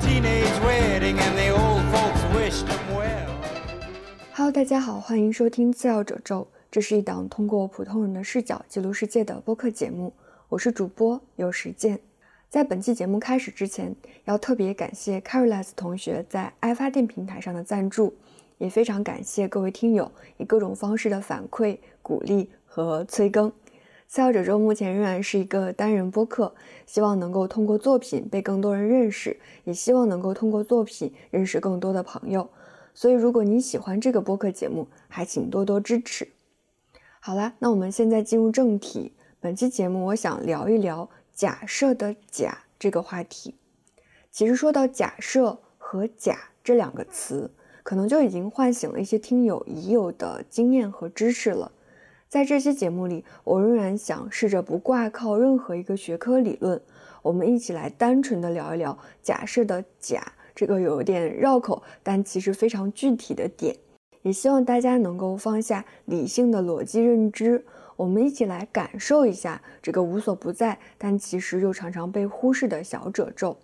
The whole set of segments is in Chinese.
Teenage Wedding and the Old Folks Wish Them Well。哈喽大家好，欢迎收听次要褶皱，这是一档通过普通人的视角记录世界的播客节目，我是主播有时间。在本期节目开始之前，要特别感谢 Carolus 同学在爱发电平台上的赞助，也非常感谢各位听友以各种方式的反馈、鼓励和催更。次要褶皱目前仍然是一个单人播客，希望能够通过作品被更多人认识，也希望能够通过作品认识更多的朋友。所以，如果你喜欢这个播客节目，还请多多支持。好啦，那我们现在进入正题。本期节目，我想聊一聊“假设”的“假”这个话题。其实说到“假设”和“假”这两个词，可能就已经唤醒了一些听友已有的经验和知识了。在这期节目里，我仍然想试着不挂靠任何一个学科理论，我们一起来单纯的聊一聊“假设”的“假”这个有点绕口，但其实非常具体的点。也希望大家能够放下理性的逻辑认知，我们一起来感受一下这个无所不在，但其实又常常被忽视的小褶皱。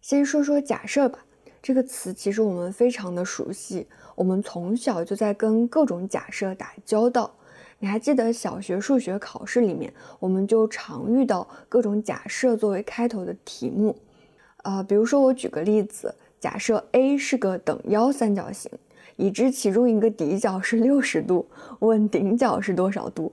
先说说“假设”吧，这个词其实我们非常的熟悉，我们从小就在跟各种假设打交道。你还记得小学数学考试里面，我们就常遇到各种假设作为开头的题目，呃，比如说我举个例子，假设 A 是个等腰三角形，已知其中一个底角是六十度，问顶角是多少度？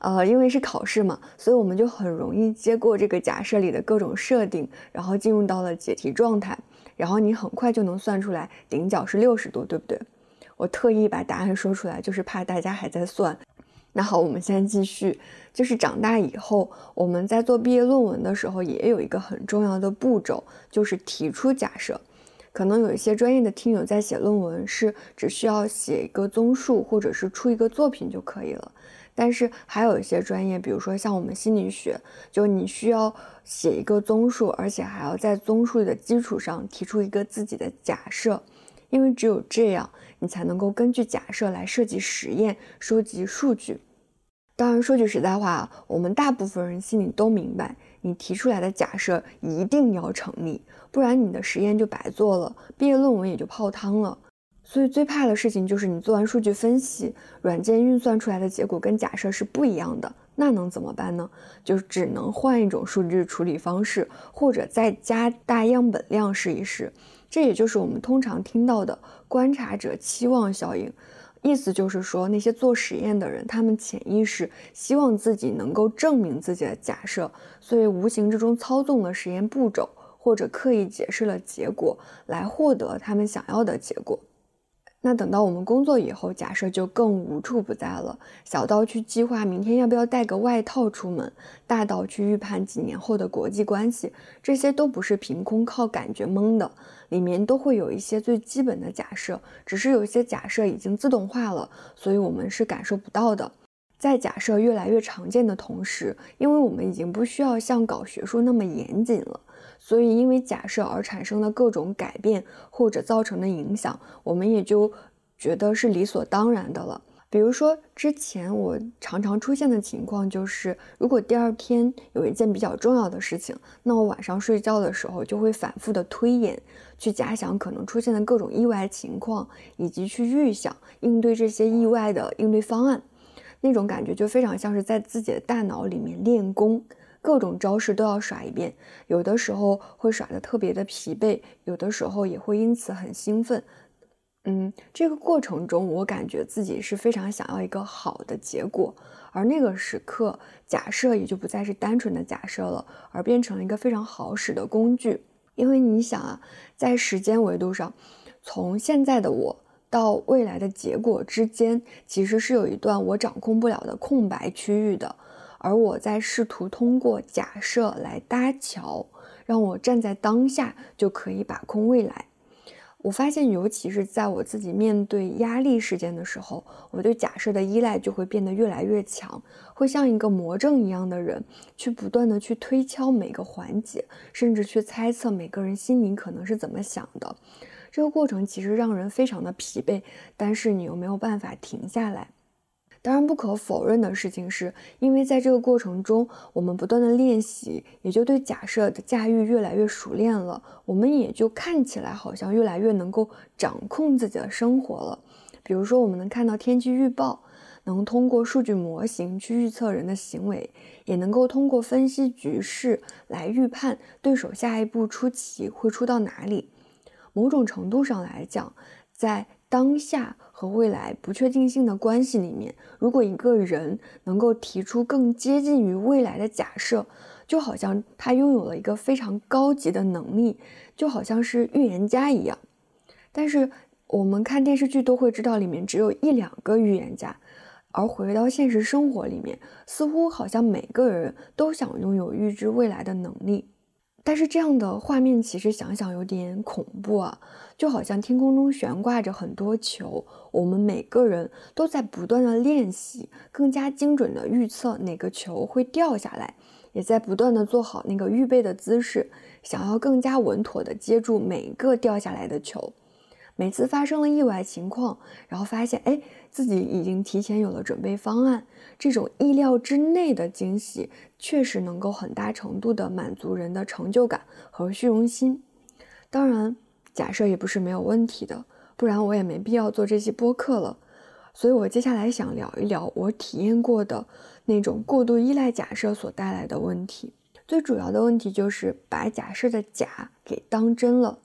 呃，因为是考试嘛，所以我们就很容易接过这个假设里的各种设定，然后进入到了解题状态，然后你很快就能算出来顶角是六十度，对不对？我特意把答案说出来，就是怕大家还在算。那好，我们先继续。就是长大以后，我们在做毕业论文的时候，也有一个很重要的步骤，就是提出假设。可能有一些专业的听友在写论文是只需要写一个综述，或者是出一个作品就可以了。但是还有一些专业，比如说像我们心理学，就你需要写一个综述，而且还要在综述的基础上提出一个自己的假设，因为只有这样，你才能够根据假设来设计实验，收集数据。当然，说句实在话，我们大部分人心里都明白，你提出来的假设一定要成立，不然你的实验就白做了，毕业论文也就泡汤了。所以最怕的事情就是你做完数据分析，软件运算出来的结果跟假设是不一样的，那能怎么办呢？就只能换一种数据处理方式，或者再加大样本量试一试。这也就是我们通常听到的观察者期望效应。意思就是说，那些做实验的人，他们潜意识希望自己能够证明自己的假设，所以无形之中操纵了实验步骤，或者刻意解释了结果，来获得他们想要的结果。那等到我们工作以后，假设就更无处不在了。小到去计划明天要不要带个外套出门，大到去预判几年后的国际关系，这些都不是凭空靠感觉蒙的，里面都会有一些最基本的假设，只是有一些假设已经自动化了，所以我们是感受不到的。在假设越来越常见的同时，因为我们已经不需要像搞学术那么严谨了。所以，因为假设而产生的各种改变或者造成的影响，我们也就觉得是理所当然的了。比如说，之前我常常出现的情况就是，如果第二天有一件比较重要的事情，那我晚上睡觉的时候就会反复的推演，去假想可能出现的各种意外情况，以及去预想应对这些意外的应对方案。那种感觉就非常像是在自己的大脑里面练功。各种招式都要耍一遍，有的时候会耍得特别的疲惫，有的时候也会因此很兴奋。嗯，这个过程中，我感觉自己是非常想要一个好的结果，而那个时刻，假设也就不再是单纯的假设了，而变成了一个非常好使的工具。因为你想啊，在时间维度上，从现在的我到未来的结果之间，其实是有一段我掌控不了的空白区域的。而我在试图通过假设来搭桥，让我站在当下就可以把控未来。我发现，尤其是在我自己面对压力事件的时候，我对假设的依赖就会变得越来越强，会像一个魔怔一样的人，去不断的去推敲每个环节，甚至去猜测每个人心里可能是怎么想的。这个过程其实让人非常的疲惫，但是你又没有办法停下来。当然，不可否认的事情是，因为在这个过程中，我们不断的练习，也就对假设的驾驭越来越熟练了。我们也就看起来好像越来越能够掌控自己的生活了。比如说，我们能看到天气预报，能通过数据模型去预测人的行为，也能够通过分析局势来预判对手下一步出棋会出到哪里。某种程度上来讲，在当下和未来不确定性的关系里面，如果一个人能够提出更接近于未来的假设，就好像他拥有了一个非常高级的能力，就好像是预言家一样。但是我们看电视剧都会知道，里面只有一两个预言家，而回到现实生活里面，似乎好像每个人都想拥有预知未来的能力。但是这样的画面其实想想有点恐怖啊，就好像天空中悬挂着很多球，我们每个人都在不断的练习，更加精准的预测哪个球会掉下来，也在不断的做好那个预备的姿势，想要更加稳妥的接住每个掉下来的球。每次发生了意外情况，然后发现哎，自己已经提前有了准备方案，这种意料之内的惊喜，确实能够很大程度的满足人的成就感和虚荣心。当然，假设也不是没有问题的，不然我也没必要做这期播客了。所以我接下来想聊一聊我体验过的那种过度依赖假设所带来的问题。最主要的问题就是把假设的假给当真了。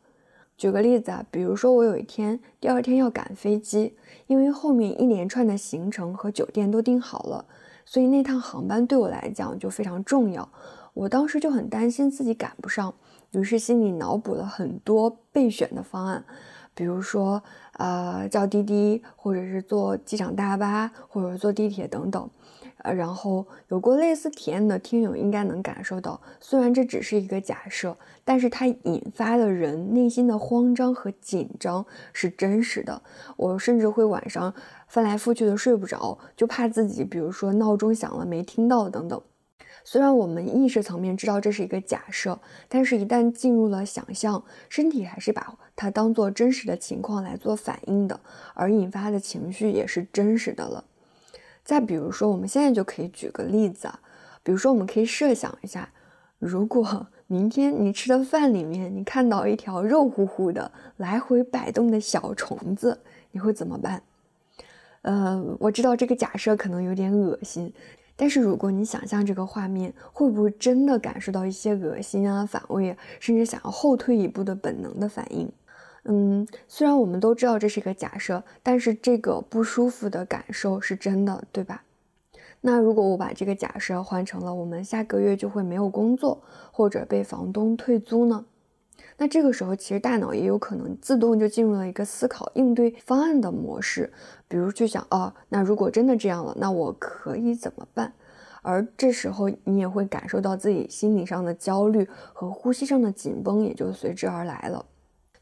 举个例子啊，比如说我有一天第二天要赶飞机，因为后面一连串的行程和酒店都订好了，所以那趟航班对我来讲就非常重要。我当时就很担心自己赶不上，于是心里脑补了很多备选的方案，比如说呃叫滴滴，或者是坐机场大巴，或者坐地铁等等。呃，然后有过类似体验的听友应该能感受到，虽然这只是一个假设，但是它引发的人内心的慌张和紧张是真实的。我甚至会晚上翻来覆去的睡不着，就怕自己，比如说闹钟响了没听到等等。虽然我们意识层面知道这是一个假设，但是一旦进入了想象，身体还是把它当做真实的情况来做反应的，而引发的情绪也是真实的了。再比如说，我们现在就可以举个例子啊，比如说，我们可以设想一下，如果明天你吃的饭里面你看到一条肉乎乎的来回摆动的小虫子，你会怎么办？呃，我知道这个假设可能有点恶心，但是如果你想象这个画面，会不会真的感受到一些恶心啊、反胃，甚至想要后退一步的本能的反应？嗯，虽然我们都知道这是一个假设，但是这个不舒服的感受是真的，对吧？那如果我把这个假设换成了我们下个月就会没有工作，或者被房东退租呢？那这个时候其实大脑也有可能自动就进入了一个思考应对方案的模式，比如去想，哦，那如果真的这样了，那我可以怎么办？而这时候你也会感受到自己心理上的焦虑和呼吸上的紧绷，也就随之而来了。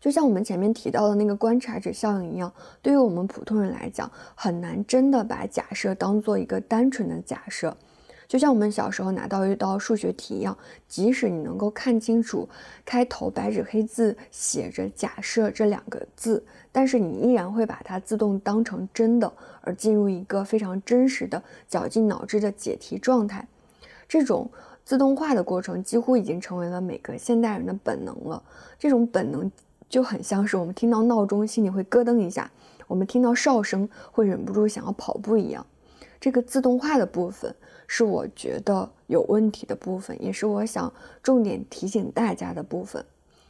就像我们前面提到的那个观察者效应一样，对于我们普通人来讲，很难真的把假设当做一个单纯的假设。就像我们小时候拿到一道数学题一样，即使你能够看清楚开头白纸黑字写着“假设”这两个字，但是你依然会把它自动当成真的，而进入一个非常真实的绞尽脑汁的解题状态。这种自动化的过程几乎已经成为了每个现代人的本能了。这种本能。就很像是我们听到闹钟心里会咯噔一下，我们听到哨声会忍不住想要跑步一样。这个自动化的部分是我觉得有问题的部分，也是我想重点提醒大家的部分。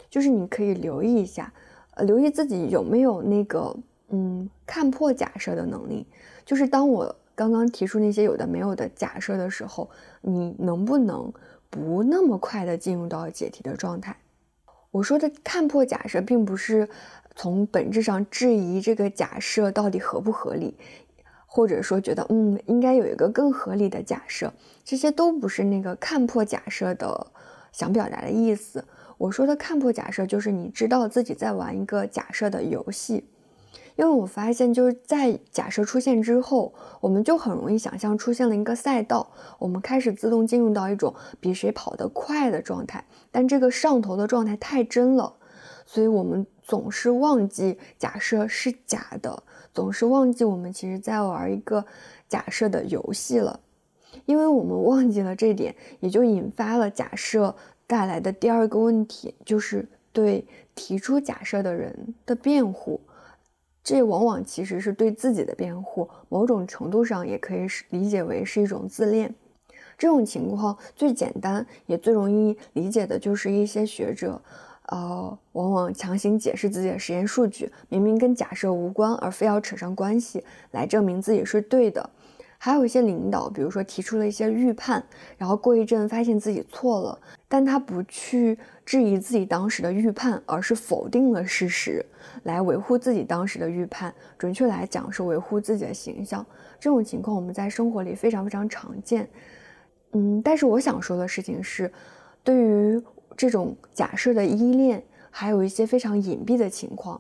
就是你可以留意一下，呃，留意自己有没有那个嗯看破假设的能力。就是当我刚刚提出那些有的没有的假设的时候，你能不能不那么快的进入到解题的状态？我说的看破假设，并不是从本质上质疑这个假设到底合不合理，或者说觉得嗯应该有一个更合理的假设，这些都不是那个看破假设的想表达的意思。我说的看破假设，就是你知道自己在玩一个假设的游戏。因为我发现，就是在假设出现之后，我们就很容易想象出现了一个赛道，我们开始自动进入到一种比谁跑得快的状态。但这个上头的状态太真了，所以我们总是忘记假设是假的，总是忘记我们其实在玩一个假设的游戏了。因为我们忘记了这点，也就引发了假设带来的第二个问题，就是对提出假设的人的辩护。这往往其实是对自己的辩护，某种程度上也可以是理解为是一种自恋。这种情况最简单也最容易理解的就是一些学者，呃，往往强行解释自己的实验数据，明明跟假设无关，而非要扯上关系来证明自己是对的。还有一些领导，比如说提出了一些预判，然后过一阵发现自己错了，但他不去质疑自己当时的预判，而是否定了事实，来维护自己当时的预判。准确来讲，是维护自己的形象。这种情况我们在生活里非常非常常见。嗯，但是我想说的事情是，对于这种假设的依恋，还有一些非常隐蔽的情况，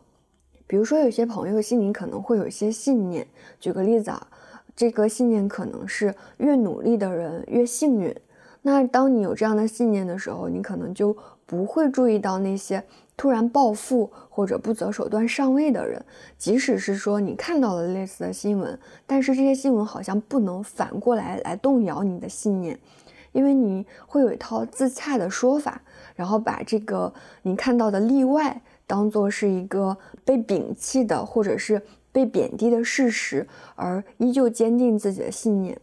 比如说有些朋友心里可能会有一些信念。举个例子啊。这个信念可能是越努力的人越幸运。那当你有这样的信念的时候，你可能就不会注意到那些突然暴富或者不择手段上位的人。即使是说你看到了类似的新闻，但是这些新闻好像不能反过来来动摇你的信念，因为你会有一套自洽的说法，然后把这个你看到的例外当做是一个被摒弃的，或者是。被贬低的事实，而依旧坚定自己的信念。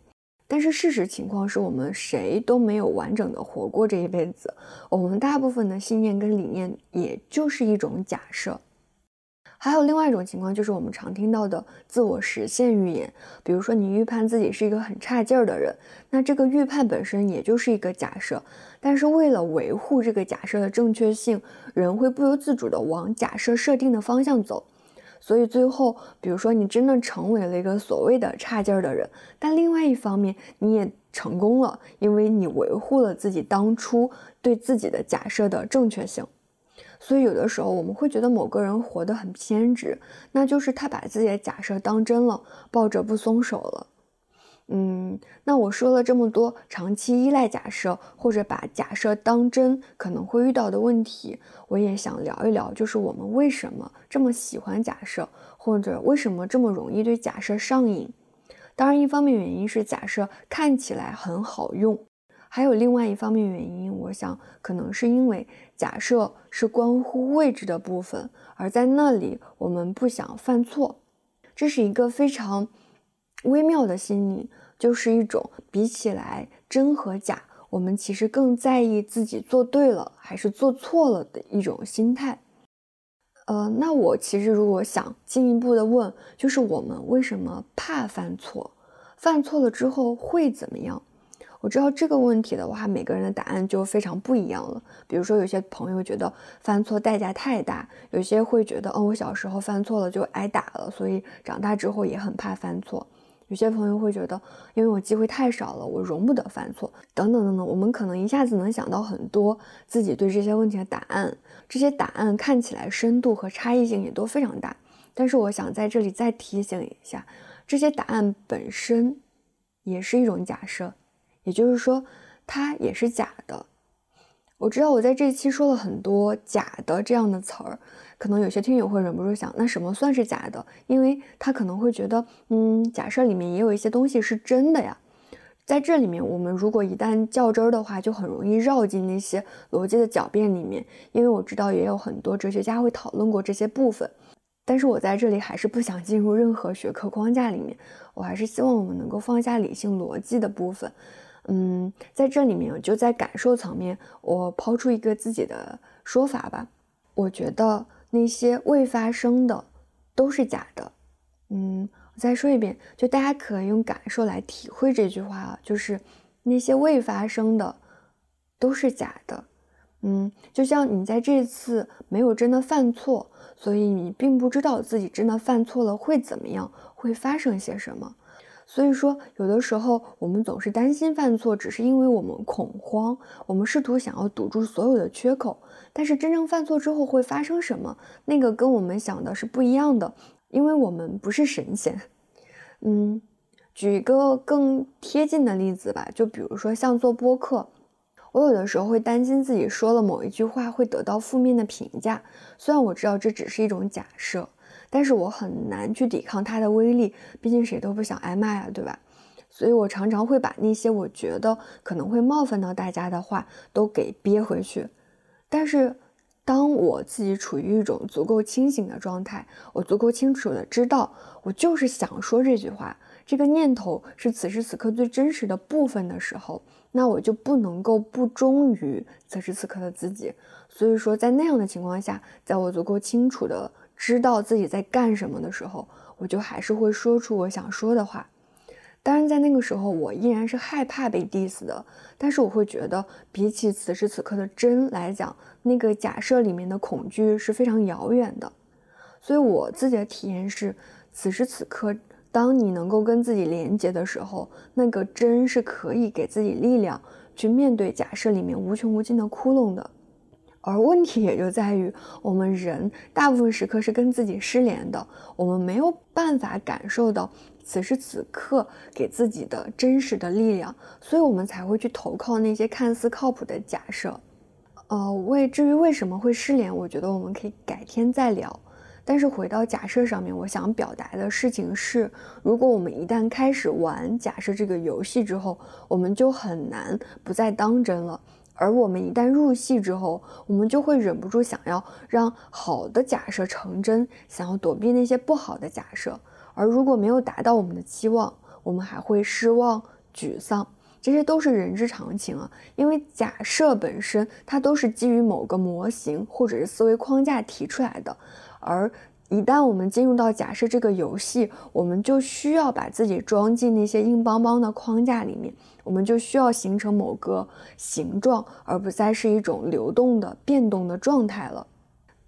但是事实情况是我们谁都没有完整的活过这一辈子，我们大部分的信念跟理念也就是一种假设。还有另外一种情况，就是我们常听到的自我实现预言。比如说，你预判自己是一个很差劲儿的人，那这个预判本身也就是一个假设。但是为了维护这个假设的正确性，人会不由自主的往假设设定的方向走。所以最后，比如说你真的成为了一个所谓的差劲儿的人，但另外一方面你也成功了，因为你维护了自己当初对自己的假设的正确性。所以有的时候我们会觉得某个人活得很偏执，那就是他把自己的假设当真了，抱着不松手了。嗯，那我说了这么多，长期依赖假设或者把假设当真可能会遇到的问题，我也想聊一聊，就是我们为什么这么喜欢假设，或者为什么这么容易对假设上瘾。当然，一方面原因是假设看起来很好用，还有另外一方面原因，我想可能是因为假设是关乎位置的部分，而在那里我们不想犯错，这是一个非常。微妙的心理就是一种比起来真和假，我们其实更在意自己做对了还是做错了的一种心态。呃，那我其实如果想进一步的问，就是我们为什么怕犯错？犯错了之后会怎么样？我知道这个问题的话，每个人的答案就非常不一样了。比如说，有些朋友觉得犯错代价太大，有些会觉得，哦，我小时候犯错了就挨打了，所以长大之后也很怕犯错。有些朋友会觉得，因为我机会太少了，我容不得犯错，等等等等。我们可能一下子能想到很多自己对这些问题的答案，这些答案看起来深度和差异性也都非常大。但是我想在这里再提醒一下，这些答案本身也是一种假设，也就是说，它也是假的。我知道我在这期说了很多“假的”这样的词儿。可能有些听友会忍不住想，那什么算是假的？因为他可能会觉得，嗯，假设里面也有一些东西是真的呀。在这里面，我们如果一旦较真儿的话，就很容易绕进那些逻辑的狡辩里面。因为我知道也有很多哲学家会讨论过这些部分，但是我在这里还是不想进入任何学科框架里面。我还是希望我们能够放下理性逻辑的部分。嗯，在这里面，就在感受层面，我抛出一个自己的说法吧。我觉得。那些未发生的都是假的，嗯，我再说一遍，就大家可以用感受来体会这句话啊，就是那些未发生的都是假的，嗯，就像你在这次没有真的犯错，所以你并不知道自己真的犯错了会怎么样，会发生些什么。所以说，有的时候我们总是担心犯错，只是因为我们恐慌，我们试图想要堵住所有的缺口。但是真正犯错之后会发生什么？那个跟我们想的是不一样的，因为我们不是神仙。嗯，举一个更贴近的例子吧，就比如说像做播客，我有的时候会担心自己说了某一句话会得到负面的评价，虽然我知道这只是一种假设。但是我很难去抵抗它的威力，毕竟谁都不想挨骂呀，对吧？所以我常常会把那些我觉得可能会冒犯到大家的话都给憋回去。但是当我自己处于一种足够清醒的状态，我足够清楚的知道我就是想说这句话，这个念头是此时此刻最真实的部分的时候，那我就不能够不忠于此时此刻的自己。所以说，在那样的情况下，在我足够清楚的知道自己在干什么的时候，我就还是会说出我想说的话。当然，在那个时候，我依然是害怕被 diss 的。但是，我会觉得，比起此时此刻的真来讲，那个假设里面的恐惧是非常遥远的。所以，我自己的体验是，此时此刻，当你能够跟自己连接的时候，那个真是可以给自己力量去面对假设里面无穷无尽的窟窿的。而问题也就在于，我们人大部分时刻是跟自己失联的，我们没有办法感受到此时此刻给自己的真实的力量，所以我们才会去投靠那些看似靠谱的假设。呃，为至于为什么会失联，我觉得我们可以改天再聊。但是回到假设上面，我想表达的事情是，如果我们一旦开始玩假设这个游戏之后，我们就很难不再当真了。而我们一旦入戏之后，我们就会忍不住想要让好的假设成真，想要躲避那些不好的假设。而如果没有达到我们的期望，我们还会失望、沮丧，这些都是人之常情啊。因为假设本身它都是基于某个模型或者是思维框架提出来的，而一旦我们进入到假设这个游戏，我们就需要把自己装进那些硬邦邦的框架里面。我们就需要形成某个形状，而不再是一种流动的、变动的状态了。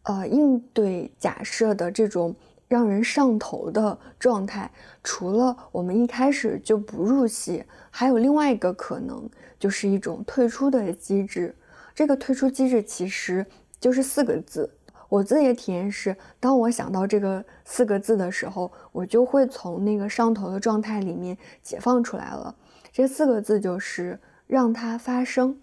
呃，应对假设的这种让人上头的状态，除了我们一开始就不入戏，还有另外一个可能，就是一种退出的机制。这个退出机制其实就是四个字。我自己的体验是，当我想到这个四个字的时候，我就会从那个上头的状态里面解放出来了。这四个字就是让它发生，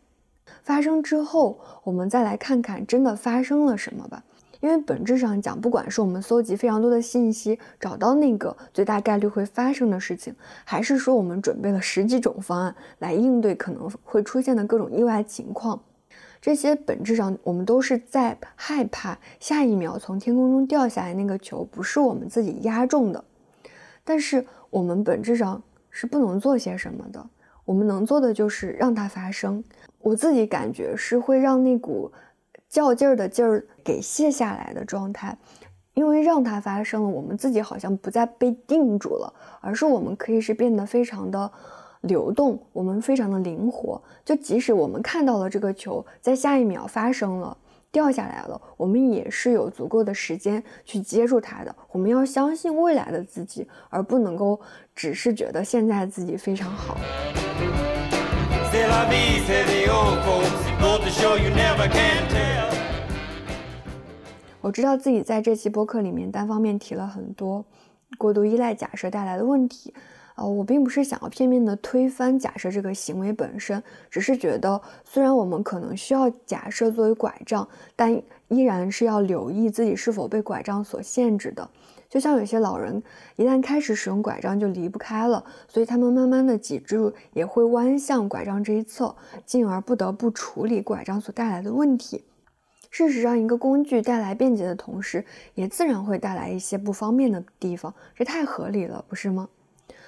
发生之后，我们再来看看真的发生了什么吧。因为本质上讲，不管是我们搜集非常多的信息，找到那个最大概率会发生的事情，还是说我们准备了十几种方案来应对可能会出现的各种意外情况，这些本质上我们都是在害怕下一秒从天空中掉下来那个球不是我们自己压中的。但是我们本质上。是不能做些什么的，我们能做的就是让它发生。我自己感觉是会让那股较劲儿的劲儿给卸下来的状态，因为让它发生了，我们自己好像不再被定住了，而是我们可以是变得非常的流动，我们非常的灵活。就即使我们看到了这个球在下一秒发生了。掉下来了，我们也是有足够的时间去接住它的。我们要相信未来的自己，而不能够只是觉得现在自己非常好。我知道自己在这期播客里面单方面提了很多过度依赖假设带来的问题。呃，我并不是想要片面的推翻假设这个行为本身，只是觉得虽然我们可能需要假设作为拐杖，但依然是要留意自己是否被拐杖所限制的。就像有些老人一旦开始使用拐杖就离不开了，所以他们慢慢的脊柱也会弯向拐杖这一侧，进而不得不处理拐杖所带来的问题。事实上，一个工具带来便捷的同时，也自然会带来一些不方便的地方，这太合理了，不是吗？